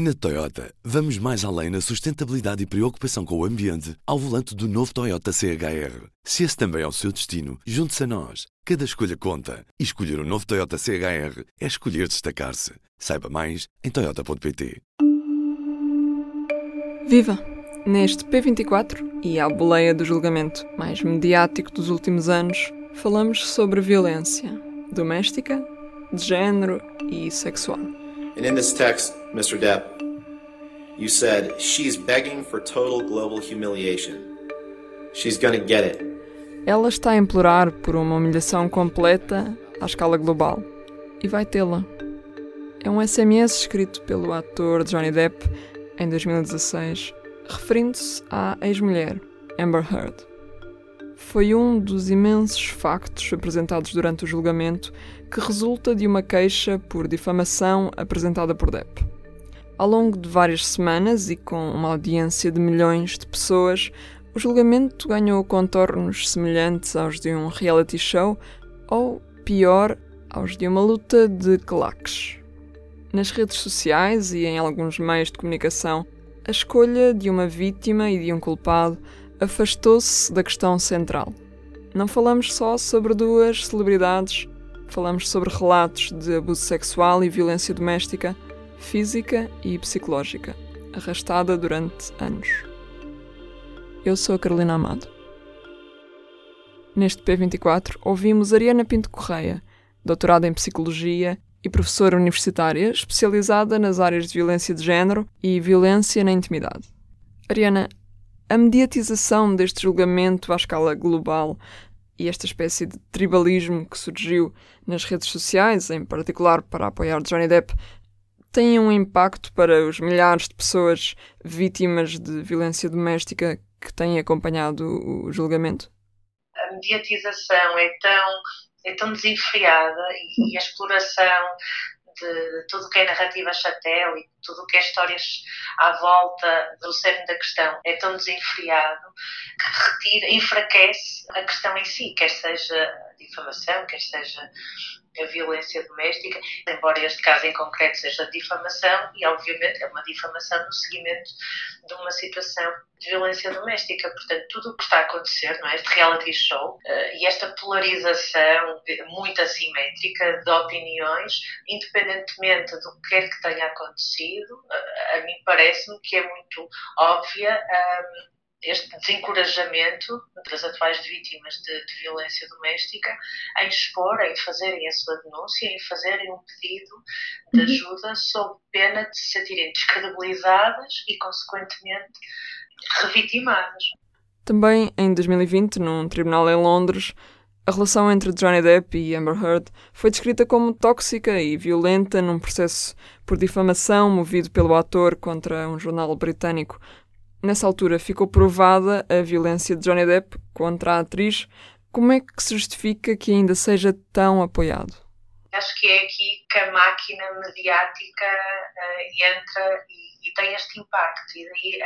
Na Toyota, vamos mais além na sustentabilidade e preocupação com o ambiente ao volante do novo Toyota CHR. Se esse também é o seu destino, junte-se a nós. Cada escolha conta. E escolher o um novo Toyota CHR é escolher destacar-se. Saiba mais em Toyota.pt. Viva! Neste P24 e à boleia do julgamento mais mediático dos últimos anos, falamos sobre violência doméstica, de género e sexual. And in this text, Mr. Depp, you said, she's begging for total global humiliation. She's gonna get it. Ela está a implorar por uma humilhação completa à escala global. E vai tê-la. É um SMS escrito pelo ator Johnny Depp em 2016, referindo-se à ex-mulher, Amber Heard. Foi um dos imensos factos apresentados durante o julgamento que resulta de uma queixa por difamação apresentada por Depp. Ao longo de várias semanas e com uma audiência de milhões de pessoas, o julgamento ganhou contornos semelhantes aos de um reality show ou, pior, aos de uma luta de claques. Nas redes sociais e em alguns meios de comunicação, a escolha de uma vítima e de um culpado afastou-se da questão central. Não falamos só sobre duas celebridades falamos sobre relatos de abuso sexual e violência doméstica, física e psicológica, arrastada durante anos. Eu sou a Carolina Amado. Neste P24 ouvimos Ariana Pinto Correia, doutorada em Psicologia e professora universitária especializada nas áreas de violência de género e violência na intimidade. Ariana, a mediatização deste julgamento à escala global e esta espécie de tribalismo que surgiu nas redes sociais, em particular para apoiar Johnny Depp, tem um impacto para os milhares de pessoas vítimas de violência doméstica que têm acompanhado o julgamento? A mediatização é tão, é tão desenfreada e a exploração de tudo que é narrativa satélite, tudo o que é histórias à volta do cerne da questão é tão desenfreado que retira, enfraquece a questão em si, quer seja difamação, quer seja a violência doméstica, embora este caso em concreto seja difamação, e obviamente é uma difamação no seguimento de uma situação de violência doméstica. Portanto, tudo o que está a acontecer, não é? Este reality show uh, e esta polarização muito assimétrica de opiniões, independentemente do que quer que tenha acontecido, uh, a mim parece-me que é muito óbvia. Um, este desencorajamento das atuais vítimas de, de, violência doméstica em expor, em fazerem a sua denúncia, em fazerem um pedido de uhum. ajuda sob pena de se sentirem descredibilizadas e, consequentemente, revitimadas. Também em 2020, num tribunal em Londres, a relação entre Johnny Depp e Amber Heard foi descrita como tóxica e violenta num processo por difamação movido pelo ator contra um jornal britânico Nessa altura ficou provada a violência de Johnny Depp contra a atriz. Como é que se justifica que ainda seja tão apoiado? Acho que é aqui que a máquina mediática uh, entra e, tem este impacto. E daí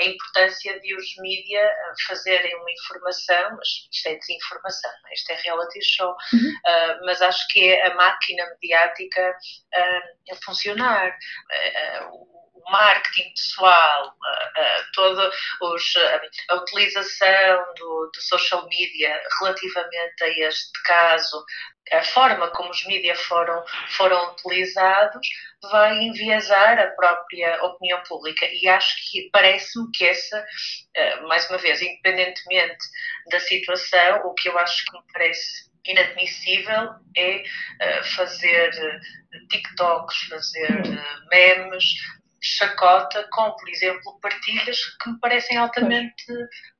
a, importância de os mídia eh, fazerem uma informação, mas isto é desinformação, é? isto é reality show, uhum. uh, mas acho que é a máquina mediática uh, a funcionar marketing pessoal, toda a utilização do, do, social media relativamente a este caso, a forma como os mídias foram, foram utilizados, vai enviesar a própria opinião pública. E acho que parece-me que essa, mais uma vez, independentemente da situação, o que eu acho que me parece inadmissível é fazer TikToks, fazer memes, chacota com, por exemplo, partilhas que me parecem altamente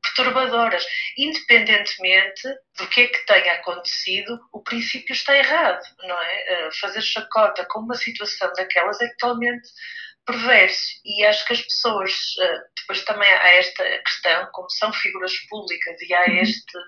perturbadoras. Independentemente do que é que tenha acontecido, o princípio está errado, não é? Eh, fazer chacota com uma situação daquelas é totalmente perverso. E acho que as pessoas, eh, depois também há esta questão, como são figuras públicas e há uhum. este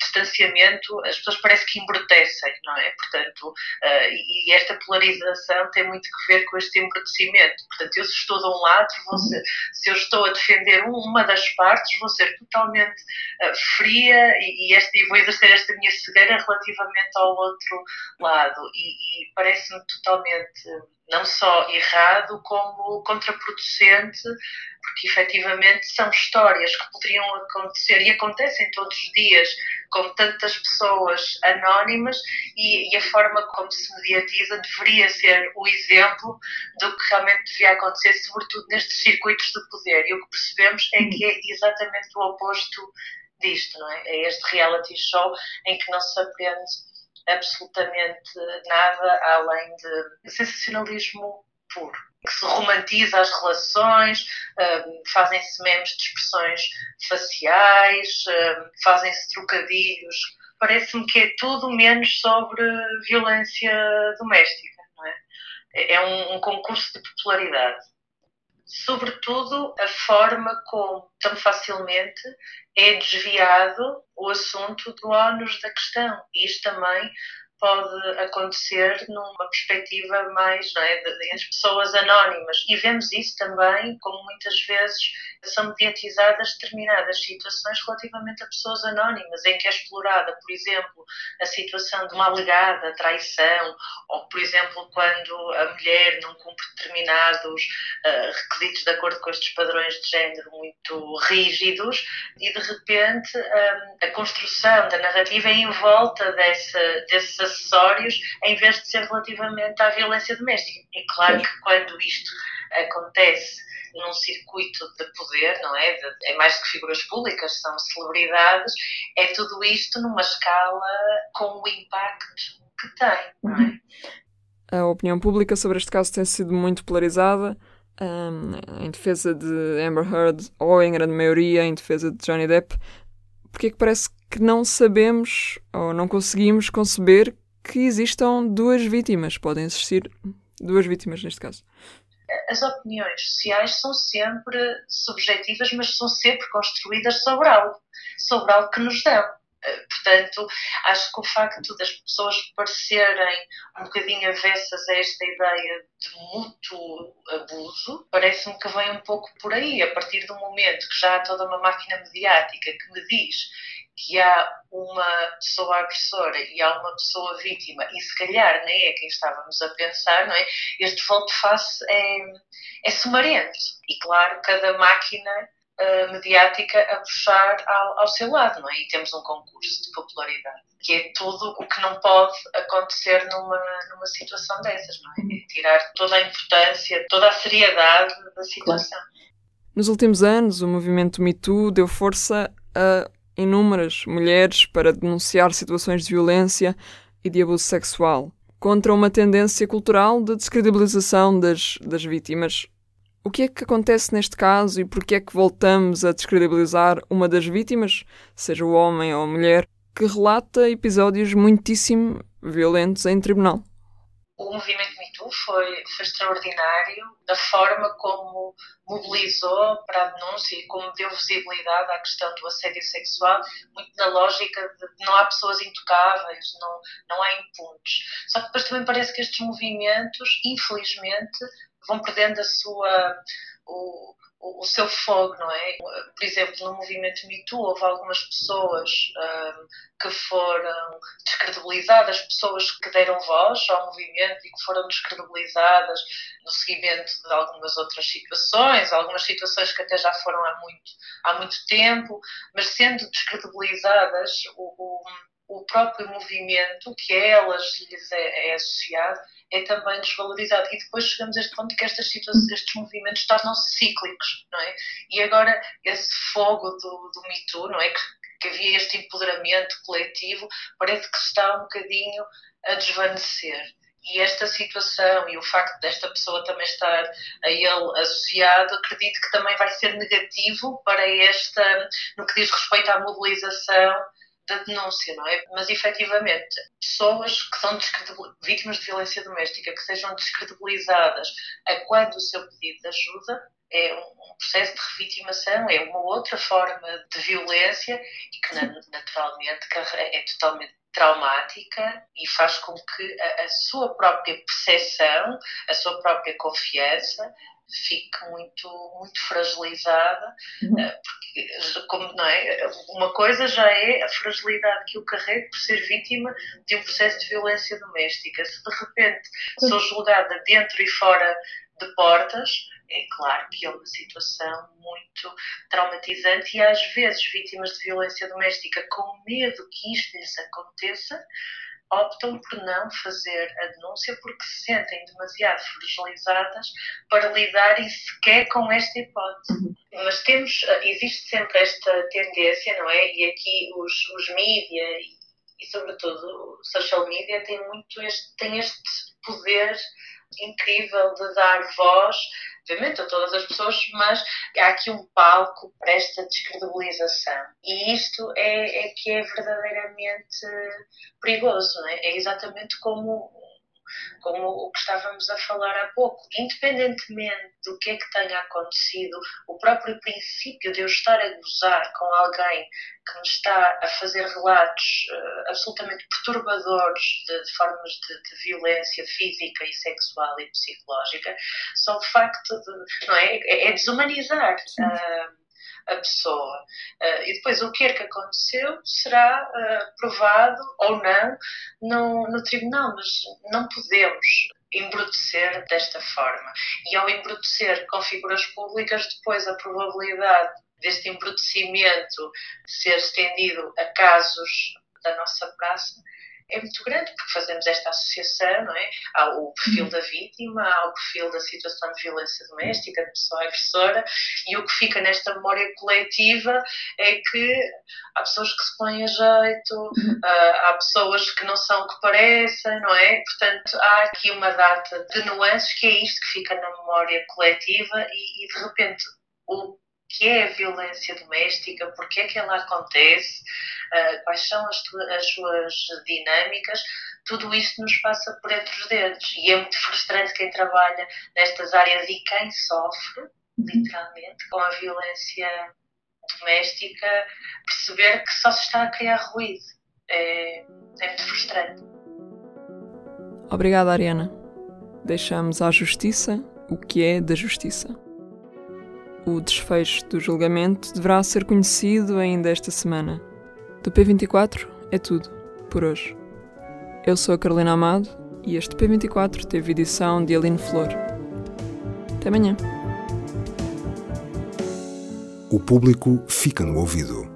distanciamento, as pessoas parece que embrutecem, não é? Portanto, eh, e esta polarização tem muito que ver com este embrutecimento. Portanto, eu se estou de um lado, ser, uhum. se eu estou a defender uma das partes, vou ser totalmente eh, fria e, este, e vou exercer esta minha cegueira relativamente ao outro lado. E, e parece-me totalmente não só errado, como contraproducente, porque efetivamente são histórias que poderiam acontecer e acontecem todos os dias com tantas pessoas anónimas e, e, a forma como se mediatiza deveria ser o exemplo do que realmente devia acontecer, sobretudo nestes circuitos de poder. E o que percebemos é que é exatamente o oposto disto, não é? É este reality show em que não se aprende absolutamente nada além de sensacionalismo puro. Que se romantiza as relações, um, fazem-se memes de expressões faciais, um, fazem-se trocadilhos. Parece-me que é tudo menos sobre violência doméstica. Não é? é, um concurso de popularidade sobretudo a forma como tão facilmente é desviado o assunto do ónus da questão. Isto também pode acontecer numa perspectiva mais não é, de, pessoas anónimas. E vemos isso também, como muitas vezes são mediatizadas determinadas situações relativamente a pessoas anónimas, em que é explorada, por exemplo, a situação de uma alegada traição, ou, por exemplo, quando a mulher não cumpre determinados uh, requisitos de acordo com estes padrões de género muito rígidos, e de repente um, a construção da narrativa é em volta dessa, desses acessórios, em vez de ser relativamente à violência doméstica. É claro que quando isto acontece num circuito de poder, não é? De, é mais do que figuras públicas, são celebridades, é tudo isto numa escala com o impacto que tem, não é? A opinião pública sobre este caso tem sido muito polarizada. Um, em defesa de Amber Heard ou em grande maioria em defesa de Johnny Depp, porque é que parece que não sabemos ou não conseguimos conceber que existam duas vítimas. Podem existir duas vítimas neste caso as opiniões sociais são sempre subjetivas, mas são sempre construídas sobre algo, sobre algo que nos dão. Portanto, acho que o facto das pessoas parecerem um bocadinho avessas a esta ideia de mútuo abuso, parece-me que vem um pouco por aí, a partir do momento que já há toda uma máquina mediática que me diz que há uma pessoa agressora e há uma pessoa vítima, e se calhar nem é quem estávamos a pensar, não é? Este volte-face é, é sumarento. E claro, cada máquina uh, mediática a puxar ao, ao, seu lado, não é? E temos um concurso de popularidade, que é tudo o que não pode acontecer numa, numa situação dessas, não é? é tirar toda a importância, toda a seriedade da situação. Nos últimos anos, o movimento Me Too deu força a inúmeras mulheres para denunciar situações de violência e de abuso sexual, contra uma tendência cultural de descredibilização das, das vítimas. O que é que acontece neste caso e por que é que voltamos a descredibilizar uma das vítimas, seja o homem ou a mulher, que relata episódios muitíssimo violentos em tribunal? o movimento Foi, foi extraordinário da forma como mobilizou para a denúncia e como deu visibilidade à questão do assédio sexual, muito na lógica de não há pessoas intocáveis, não, não há impunes. Só que depois também parece que estes movimentos, infelizmente, vão perdendo a sua. O, o, seu fogo, não é? Por exemplo, no movimento Me Too houve algumas pessoas um, que foram descredibilizadas, pessoas que deram voz ao movimento e que foram descredibilizadas no seguimento de algumas outras situações, algumas situações que até já foram há muito, há muito tempo, mas sendo descredibilizadas, o, o o próprio movimento que a elas lhes é, é, associado é também desvalorizado. E depois chegamos a este ponto que estas situações, estes movimentos tornam-se cíclicos, não é? E agora esse fogo do, do Me Too, não é? Que, que havia este empoderamento coletivo, parece que está um bocadinho a desvanecer. E esta situação e o facto desta pessoa também estar a ele associado, acredito que também vai ser negativo para esta, no que diz respeito à mobilização da denúncia, não é? Mas efetivamente, pessoas que são vítimas de violência doméstica, que sejam descredibilizadas a quando o seu pedido de ajuda, é um processo de revitimação, é uma outra forma de violência e que naturalmente é totalmente traumática e faz com que a, a sua própria percepção, a sua própria confiança fique muito, muito fragilizada, Uhum. eh, porque como, não é? uma coisa já é a fragilidade que eu carrego por ser vítima de um processo de violência doméstica. Se de repente sou julgada dentro e fora de portas, é claro que é uma situação muito traumatizante e às vezes vítimas de violência doméstica com medo que isto lhes aconteça optam por não fazer a denúncia porque se sentem demasiado fragilizadas para lidarem sequer com esta hipótese. Mas temos, existe sempre esta tendência, não é? E aqui os, os mídia e, e sobretudo social media têm muito este, têm este poder incrível de dar voz, obviamente, a todas as pessoas, mas há aqui um palco para esta descredibilização. E isto é, é que é verdadeiramente perigoso, não é? É exatamente como, como o que estávamos a falar há pouco. Independentemente do que é que tenha acontecido, o próprio princípio de eu estar a gozar com alguém que me está a fazer relatos uh, absolutamente perturbadores de, de formas de, de, violência física e sexual e psicológica, só o facto de, não é, é, é desumanizar uh, a pessoa. Uh, e depois o que é que aconteceu será provado ou não no, no tribunal, mas não podemos embrutecer desta forma. E ao embrutecer com figuras públicas, depois a probabilidade deste embrutecimento ser estendido a casos da nossa praça é muito grande, porque fazemos esta associação, não é? Há o perfil da vítima, há o perfil da situação de violência doméstica, da pessoa agressora, e o que fica nesta memória coletiva é que há pessoas que se põem a jeito, uh, há pessoas que não são o que parecem, não é? Portanto, há aqui uma data de nuances que é isto que fica na memória coletiva e, e de repente, o que é a violência doméstica, porque é que ela acontece, uh, quais são as, as, suas dinâmicas, tudo isto nos passa por entre os dedos. E é muito frustrante quem trabalha nestas áreas e quem sofre, literalmente, com a violência doméstica, perceber que só se está a criar ruído. É, é muito frustrante. Obrigada, Ariana. Deixamos à justiça o que é da justiça. O desfecho do julgamento deverá ser conhecido ainda esta semana. Do P24 é tudo, por hoje. Eu sou a Carolina Amado e este P24 teve edição de Aline Flor. Até amanhã. O público fica no ouvido.